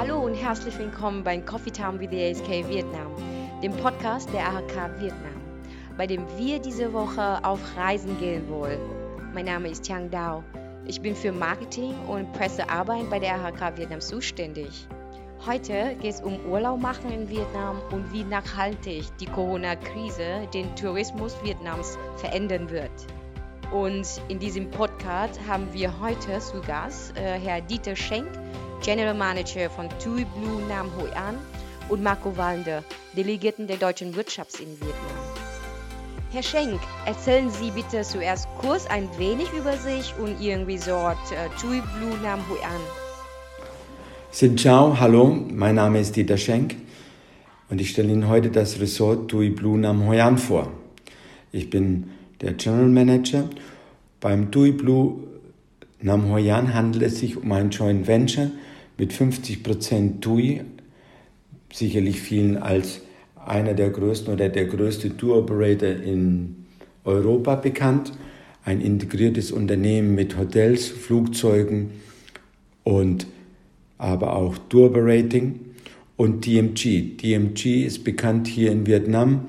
Hallo und herzlich willkommen beim Coffee Time with the ASK Vietnam, dem Podcast der AHK Vietnam, bei dem wir diese Woche auf Reisen gehen wollen. Mein Name ist Tiang Dao. Ich bin für Marketing und Pressearbeit bei der AHK Vietnam zuständig. Heute geht es um Urlaub machen in Vietnam und wie nachhaltig die Corona-Krise den Tourismus Vietnams verändern wird. Und in diesem Podcast haben wir heute zu Gast äh, Herr Dieter Schenk, General Manager von TUI Blue Nam Hoi An und Marco Wallender, Delegierten der deutschen Wirtschaft in Vietnam. Herr Schenk, erzählen Sie bitte zuerst kurz ein wenig über sich und Ihren Resort äh, TUI Blue Nam Hoi An. Xin Ciao, hallo, mein Name ist Dieter Schenk und ich stelle Ihnen heute das Resort Tui Blue Nam Hoi An vor. Ich bin der General Manager. Beim Tui Blue Nam Hoi An handelt es sich um ein Joint Venture mit 50% TUI, sicherlich vielen als einer der größten oder der größte Tour Operator in Europa bekannt. Ein integriertes Unternehmen mit Hotels, Flugzeugen und aber auch Tour Berating und DMG. DMG ist bekannt hier in Vietnam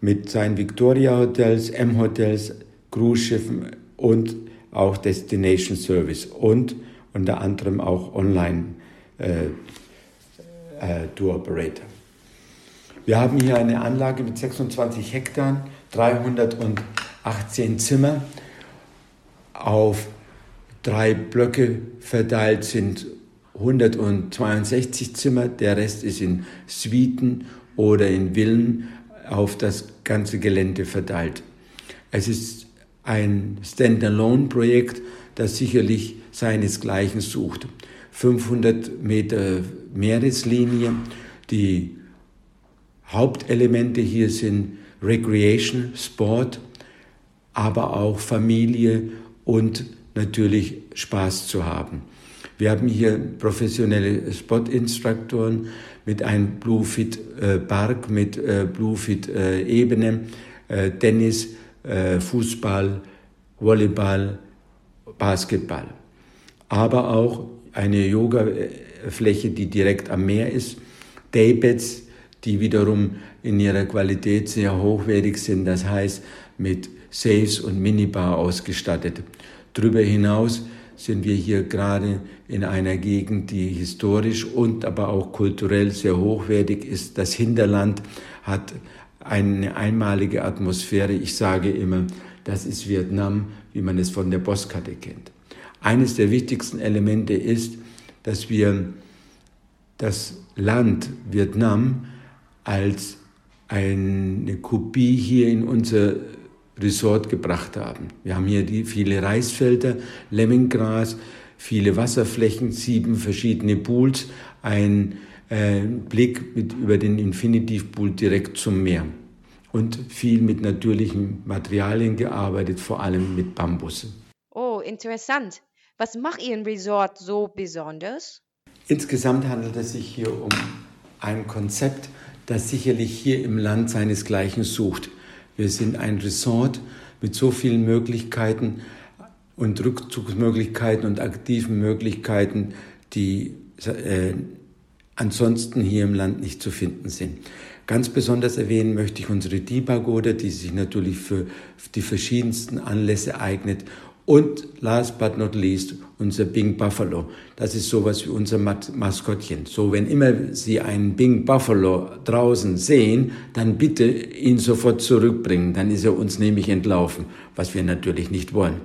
mit seinen Victoria Hotels, M Hotels, Cruise Schiffen und auch Destination Service und unter anderem auch Online äh, äh, Tour Operator. Wir haben hier eine Anlage mit 26 Hektar, 318 Zimmer. Auf drei Blöcke verteilt sind 162 Zimmer, der Rest ist in Suiten oder in Villen auf das ganze Gelände verteilt. Es ist ein Standalone-Projekt, das sicherlich seinesgleichen sucht. 500 Meter Meereslinie, die Hauptelemente hier sind Recreation, Sport, aber auch Familie und natürlich Spaß zu haben. Wir haben hier professionelle Spot-Instruktoren mit einem Bluefit äh, Park, mit äh, Bluefit äh, Tennis, Fußball, Volleyball, Basketball. Aber auch eine Yoga-Fläche, die direkt am Meer ist, Daybeds, die wiederum in ihrer Qualität sehr hochwertig sind, das heißt mit Safes und Minibar ausgestattet. Darüber hinaus sind wir hier gerade in einer Gegend, die historisch und aber auch kulturell sehr hochwertig ist. Das Hinterland hat eine einmalige Atmosphäre. Ich sage immer, das ist Vietnam, wie man es von der Postkarte kennt. Eines der wichtigsten Elemente ist, dass wir das Land Vietnam als eine Kopie hier in unser Resort gebracht haben. Wir haben hier die, viele Reisfelder, Lemminggras, viele Wasserflächen, sieben verschiedene Pools, ein äh, Blick mit, über den Infinity Pool direkt zum Meer und viel mit natürlichen Materialien gearbeitet, vor allem mit Bambus. Oh, interessant. Was macht Ihren Resort so besonders? Insgesamt handelt es sich hier um ein Konzept, das sicherlich hier im Land seinesgleichen sucht. Wir sind ein Resort mit so vielen Möglichkeiten und Rückzugsmöglichkeiten und aktiven Möglichkeiten, die äh, ansonsten hier im Land nicht zu finden sind. Ganz besonders erwähnen möchte ich unsere Di-Pagode, die sich natürlich für die verschiedensten Anlässe eignet und last but not least unser Bing Buffalo. Das ist sowas wie unser Maskottchen. So, wenn immer Sie einen Bing Buffalo draußen sehen, dann bitte ihn sofort zurückbringen. Dann ist er uns nämlich entlaufen, was wir natürlich nicht wollen.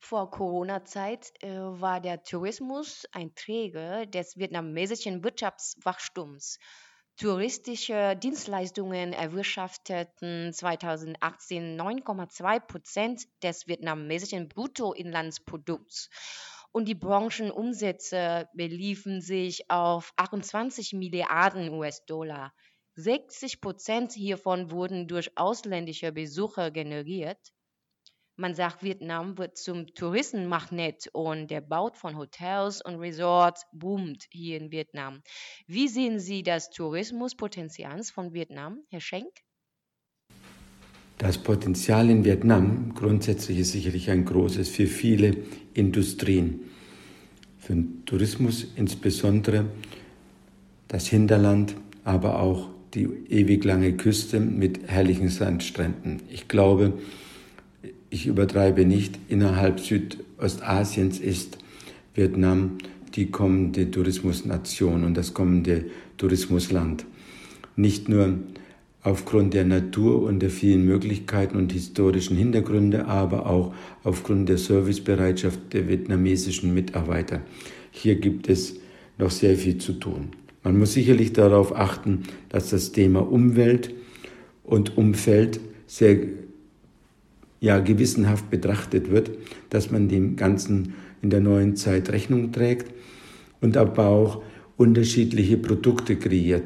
Vor Corona-Zeit äh, war der Tourismus ein Träger des vietnamesischen Wirtschaftswachstums. Touristische Dienstleistungen erwirtschafteten 2018 9,2 Prozent des vietnamesischen Bruttoinlandsprodukts und die Branchenumsätze beliefen sich auf 28 Milliarden US-Dollar. 60 Prozent hiervon wurden durch ausländische Besucher generiert. Man sagt, Vietnam wird zum Touristenmagnet und der Bau von Hotels und Resorts boomt hier in Vietnam. Wie sehen Sie das Tourismuspotenzial von Vietnam, Herr Schenk? Das Potenzial in Vietnam grundsätzlich ist sicherlich ein großes für viele Industrien. für den Tourismus, insbesondere das Hinterland, aber auch die ewig lange Küste mit herrlichen Sandstränden. Ich glaube, ich übertreibe nicht, innerhalb Südostasiens ist Vietnam die kommende Tourismusnation und das kommende Tourismusland. Nicht nur aufgrund der Natur und der vielen Möglichkeiten und historischen Hintergründe, aber auch aufgrund der Servicebereitschaft der vietnamesischen Mitarbeiter. Hier gibt es noch sehr viel zu tun. Man muss sicherlich darauf achten, dass das Thema Umwelt und Umfeld sehr ja, gewissenhaft betrachtet wird, dass man dem Ganzen in der neuen Zeit Rechnung trägt und aber auch unterschiedliche Produkte kreiert.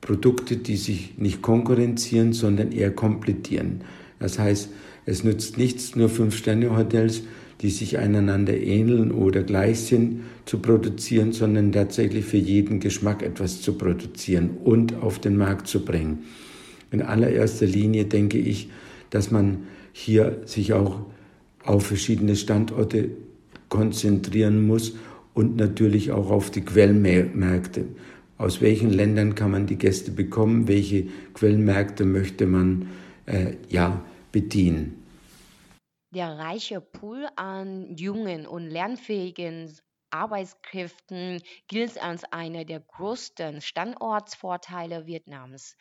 Produkte, die sich nicht konkurrenzieren, sondern eher komplettieren. Das heißt, es nützt nichts, nur Fünf-Sterne-Hotels, die sich einander ähneln oder gleich sind, zu produzieren, sondern tatsächlich für jeden Geschmack etwas zu produzieren und auf den Markt zu bringen. In allererster Linie denke ich, dass man hier sich auch auf verschiedene Standorte konzentrieren muss und natürlich auch auf die Quellmärkte. Aus welchen Ländern kann man die Gäste bekommen? Welche Quellmärkte möchte man äh, ja bedienen? Der reiche Pool an jungen und lernfähigen Arbeitskräften gilt als einer der größten Standortsvorteile Vietnams.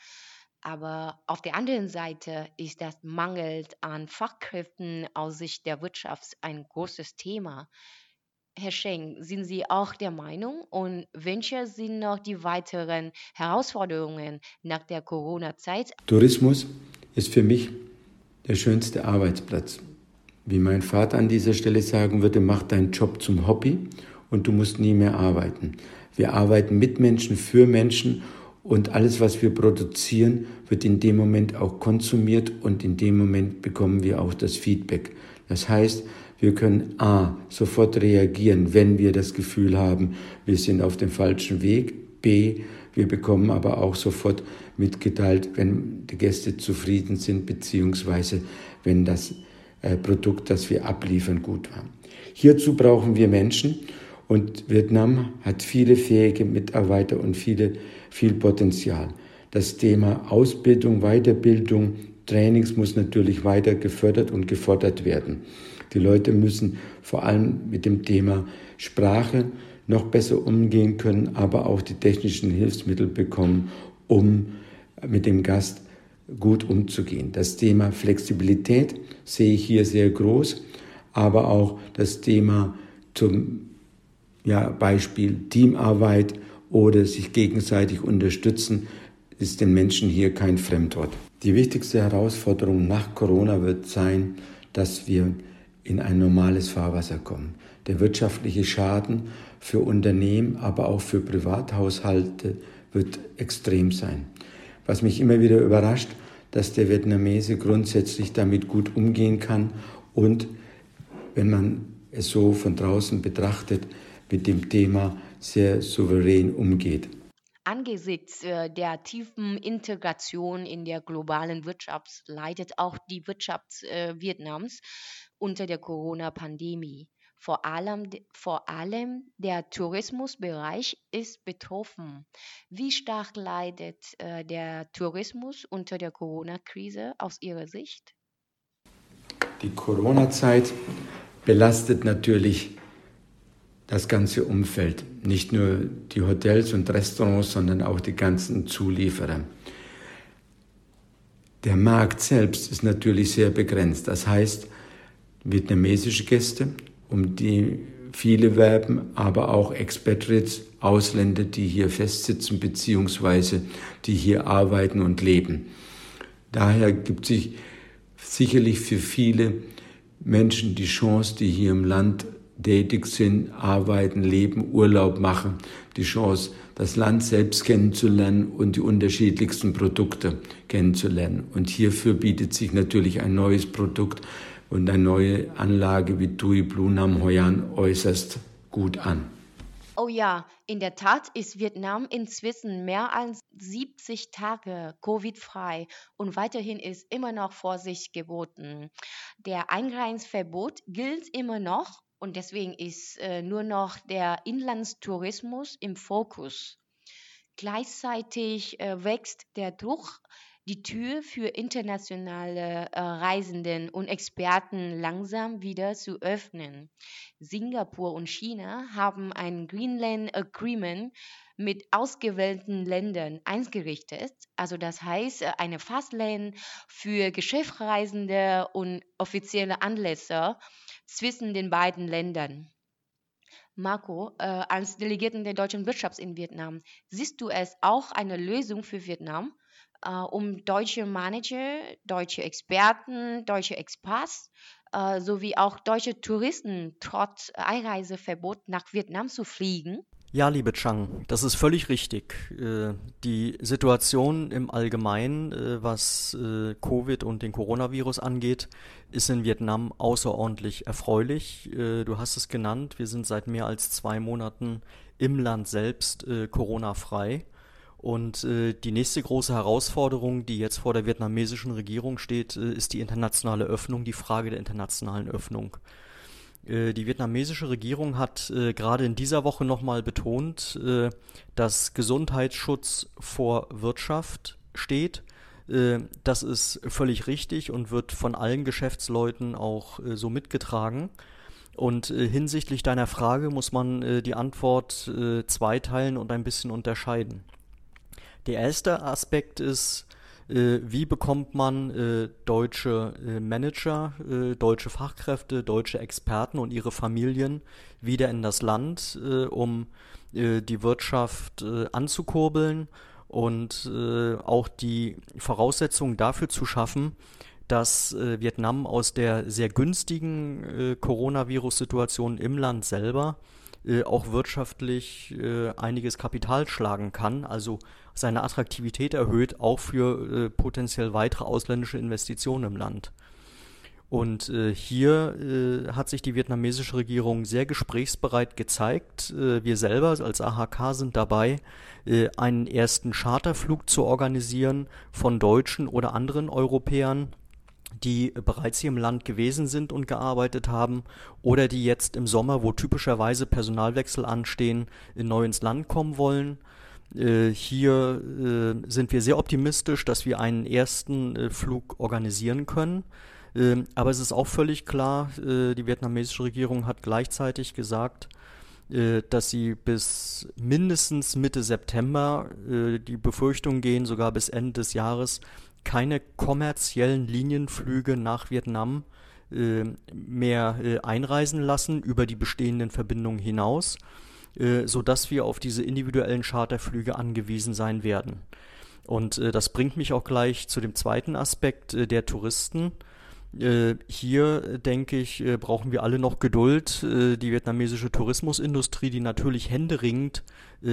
Aber auf der anderen Seite ist das Mangel an Fachkräften aus Sicht der Wirtschaft ein großes Thema. Herr Schenk, sind Sie auch der Meinung? Und welche sind noch die weiteren Herausforderungen nach der Corona-Zeit? Tourismus ist für mich der schönste Arbeitsplatz. Wie mein Vater an dieser Stelle sagen würde, mach deinen Job zum Hobby und du musst nie mehr arbeiten. Wir arbeiten mit Menschen, für Menschen und alles, was wir produzieren, wird in dem Moment auch konsumiert und in dem Moment bekommen wir auch das Feedback. Das heißt, wir können A, sofort reagieren, wenn wir das Gefühl haben, wir sind auf dem falschen Weg. B, wir bekommen aber auch sofort mitgeteilt, wenn die Gäste zufrieden sind, beziehungsweise wenn das äh, Produkt, das wir abliefern, gut war. Hierzu brauchen wir Menschen und Vietnam hat viele fähige Mitarbeiter und viele, viel Potenzial. Das Thema Ausbildung, Weiterbildung, Trainings muss natürlich weiter gefördert und gefordert werden. Die Leute müssen vor allem mit dem Thema Sprache noch besser umgehen können, aber auch die technischen Hilfsmittel bekommen, um mit dem Gast gut umzugehen. Das Thema Flexibilität sehe ich hier sehr groß, aber auch das Thema zum ja, Beispiel Teamarbeit oder sich gegenseitig unterstützen, ist den Menschen hier kein Fremdwort. Die wichtigste Herausforderung nach Corona wird sein, dass wir in ein normales Fahrwasser kommen. Der wirtschaftliche Schaden für Unternehmen, aber auch für Privathaushalte wird extrem sein. Was mich immer wieder überrascht, dass der Vietnamese grundsätzlich damit gut umgehen kann und, wenn man es so von draußen betrachtet, mit dem Thema sehr souverän umgeht. Angesichts äh, der tiefen Integration in der globalen Wirtschaft leidet auch die Wirtschaft äh, Vietnams unter der Corona-Pandemie. Vor allem, vor allem der Tourismusbereich ist betroffen. Wie stark leidet äh, der Tourismus unter der Corona-Krise aus Ihrer Sicht? Die Corona-Zeit belastet natürlich das ganze Umfeld, nicht nur die Hotels und Restaurants, sondern auch die ganzen Zulieferer. Der Markt selbst ist natürlich sehr begrenzt. Das heißt, vietnamesische Gäste, um die viele werben, aber auch Expatriates, Ausländer, die hier festsitzen beziehungsweise die hier arbeiten und leben. Daher gibt sich sicherlich für viele Menschen die Chance, die hier im Land tätig sind, arbeiten, leben, Urlaub machen, die Chance, das Land selbst kennenzulernen und die unterschiedlichsten Produkte kennenzulernen. Und hierfür bietet sich natürlich ein neues Produkt, und eine neue Anlage wie Tui Blue Nam Hoyan äußerst gut an. Oh ja, in der Tat ist Vietnam inzwischen mehr als 70 Tage Covid-frei und weiterhin ist immer noch Vorsicht geboten. Der Einreisverbot gilt immer noch Und deswegen ist äh, nur noch der Inlandstourismus im Fokus. Gleichzeitig äh, wächst der Druck, die Tür für internationale äh, Reisenden und Experten langsam wieder zu öffnen. Singapur und China haben ein Greenland Agreement mit ausgewählten Ländern eingerichtet. Also das heißt, äh, eine Fastlane für Geschäftsreisende und offizielle Anlässe zwischen den beiden Ländern. Marco, äh, als Delegierten der deutschen Wirtschaft in Vietnam, siehst du es auch eine Lösung für Vietnam, äh, um deutsche Manager, deutsche Experten, deutsche Expats äh, sowie auch deutsche Touristen trotz Einreiseverbot nach Vietnam zu fliegen? Ja, liebe Chang, das ist völlig richtig. Äh, die Situation im Allgemeinen, äh, was äh, Covid und den Coronavirus angeht, ist in Vietnam außerordentlich erfreulich. Du hast es genannt, wir sind seit mehr als zwei Monaten im Land selbst Corona-frei. Und die nächste große Herausforderung, die jetzt vor der vietnamesischen Regierung steht, ist die internationale Öffnung, die Frage der internationalen Öffnung. Äh, die vietnamesische Regierung hat äh, gerade in dieser Woche nochmal betont, äh, dass Gesundheitsschutz vor Wirtschaft steht. Äh, das ist völlig richtig und wird von allen Geschäftsleuten auch äh, so mitgetragen. Und äh, hinsichtlich deiner Frage muss man die Antwort zweiteilen und ein bisschen unterscheiden. Der erste Aspekt ist, äh, wie bekommt man äh, deutsche äh, Manager, äh, deutsche Fachkräfte, deutsche Experten und ihre Familien wieder in das Land, äh, um äh, die Wirtschaft anzukurbeln und auch die Voraussetzungen dafür zu schaffen, dass Vietnam aus der sehr günstigen Coronavirus-Situation im Land selber auch wirtschaftlich einiges Kapital schlagen kann, also seine Attraktivität erhöht, auch für äh, potenziell weitere ausländische Investitionen im Land. Und äh, hier äh, hat sich die vietnamesische Regierung sehr gesprächsbereit gezeigt. Äh, wir selber als AHK sind dabei, äh, einen ersten Charterflug zu organisieren von Deutschen oder anderen Europäern, die bereits hier im Land gewesen sind und gearbeitet haben oder die jetzt im Sommer, wo typischerweise Personalwechsel anstehen, neu ins Land kommen wollen. Äh, hier äh, sind wir sehr optimistisch, dass wir einen ersten äh, Flug organisieren können. Ähm, aber es ist auch völlig klar, die vietnamesische Regierung hat gleichzeitig gesagt, dass sie bis mindestens Mitte September, die Befürchtungen gehen sogar bis Ende des Jahres, keine kommerziellen Linienflüge nach Vietnam mehr einreisen lassen über die bestehenden Verbindungen hinaus äh, sodass wir auf diese individuellen Charterflüge angewiesen sein werden. Und äh, das bringt mich auch gleich zu dem zweiten Aspekt äh, der Touristen. Äh, hier, denke ich, äh, brauchen wir alle noch Geduld. Äh, die vietnamesische Tourismusindustrie, die natürlich händeringend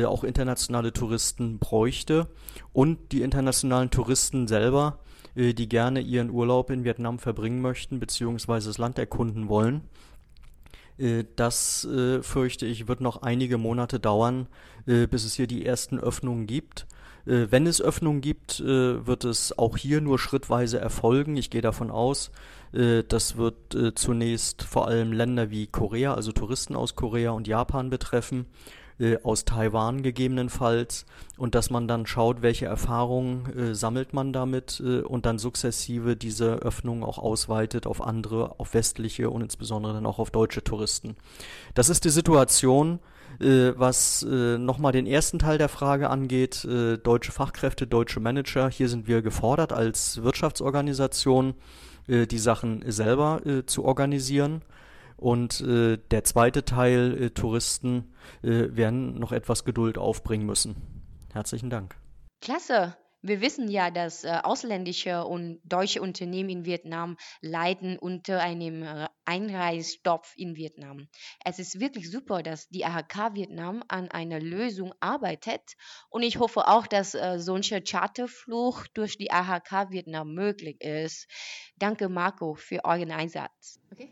auch internationale Touristen bräuchte und die internationalen Touristen selber, die gerne ihren Urlaub in Vietnam verbringen möchten bzw. das Land erkunden wollen. Äh, das, äh, fürchte ich, wird noch einige Monate dauern, äh, bis es hier die ersten Öffnungen gibt. Wenn es Öffnungen gibt, wird es auch hier nur schrittweise erfolgen. Ich gehe davon aus, das wird zunächst vor allem Länder wie Korea, also Touristen aus Korea und Japan betreffen äh, aus Taiwan gegebenenfalls und dass man dann schaut, welche Erfahrungen äh, sammelt man damit äh, und dann sukzessive diese Öffnung auch ausweitet auf andere, auf westliche und insbesondere dann auch auf deutsche Touristen. Das ist die Situation, äh, was äh, nochmal den ersten Teil der Frage angeht, äh, deutsche Fachkräfte, deutsche Manager. Hier sind wir gefordert als Wirtschaftsorganisation, äh, die Sachen selber äh, zu organisieren. Und äh, der zweite Teil, Touristen, werden noch etwas Geduld aufbringen müssen. Herzlichen Dank. Klasse. Wir wissen ja, dass äh, ausländische und deutsche Unternehmen in Vietnam leiden unter einem äh, Einreisstopp in Vietnam. Es ist wirklich super, dass die AHK Vietnam an einer Lösung arbeitet und ich hoffe auch, dass äh, solcher Charterflug durch die AHK Vietnam möglich ist. Danke, Marco, für euren Einsatz. Okay.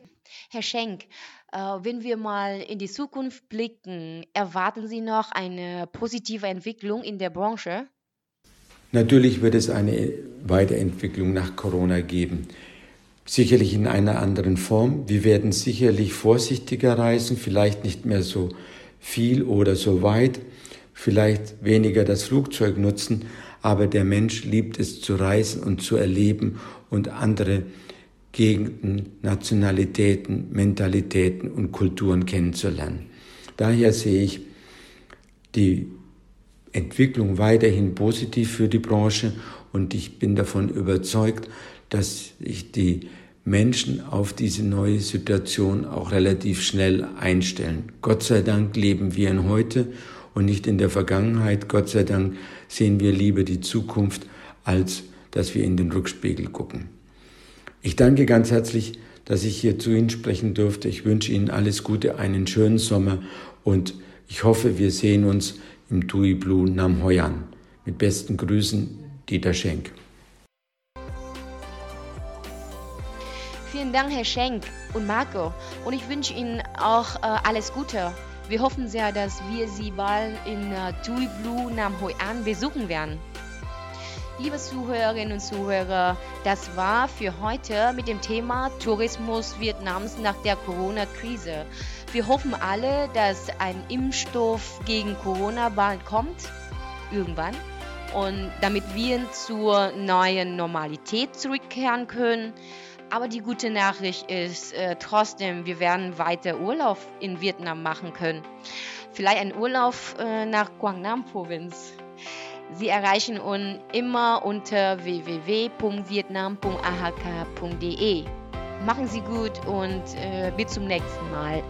Herr Schenk, äh, wenn wir mal in die Zukunft blicken, erwarten Sie noch eine positive Entwicklung in der Branche? Natürlich wird es eine Weiterentwicklung nach Corona geben. sicherlich in einer anderen Form. Wir werden sicherlich vorsichtiger reisen, vielleicht nicht mehr so viel oder so weit, vielleicht weniger das Flugzeug nutzen, aber der Mensch liebt es zu reisen und zu erleben und andere Gegenden, Nationalitäten, Mentalitäten und Kulturen kennenzulernen. Daher sehe ich die Entwicklung weiterhin positiv für die Branche und ich bin davon überzeugt, dass sich die Menschen auf diese neue Situation auch relativ schnell einstellen. Gott sei Dank leben wir in heute und nicht in der Vergangenheit. Gott sei Dank sehen wir lieber die Zukunft, als dass wir in den Rückspiegel gucken. Ich danke ganz herzlich, dass ich hier zu Ihnen sprechen durfte. Ich wünsche Ihnen alles Gute, einen schönen Sommer und ich hoffe, wir sehen uns im Tui Blue Nam Hoyan. Mit besten Grüßen, Dieter Schenk. Vielen Dank, Herr Schenk und Marco. Und ich wünsche Ihnen auch äh, alles Gute. Wir hoffen sehr, dass wir Sie bald in äh, Tui Blue Nam Hoi An besuchen werden. Liebe Zuhörerinnen und Zuhörer, das war für heute mit dem Thema Tourismus Vietnams nach der Corona-Krise. Wir hoffen alle, dass ein Impfstoff gegen Corona bald kommt, irgendwann, und damit wir zur neuen Normalität zurückkehren können. Aber die gute Nachricht ist äh, trotzdem, wir werden weiter Urlaub in Vietnam machen können. Vielleicht ein Urlaub äh, nach Quang Nam Provinz. Sie erreichen uns immer unter www.vietnam.ahk.de. Machen Sie gut und äh, bis zum nächsten Mal.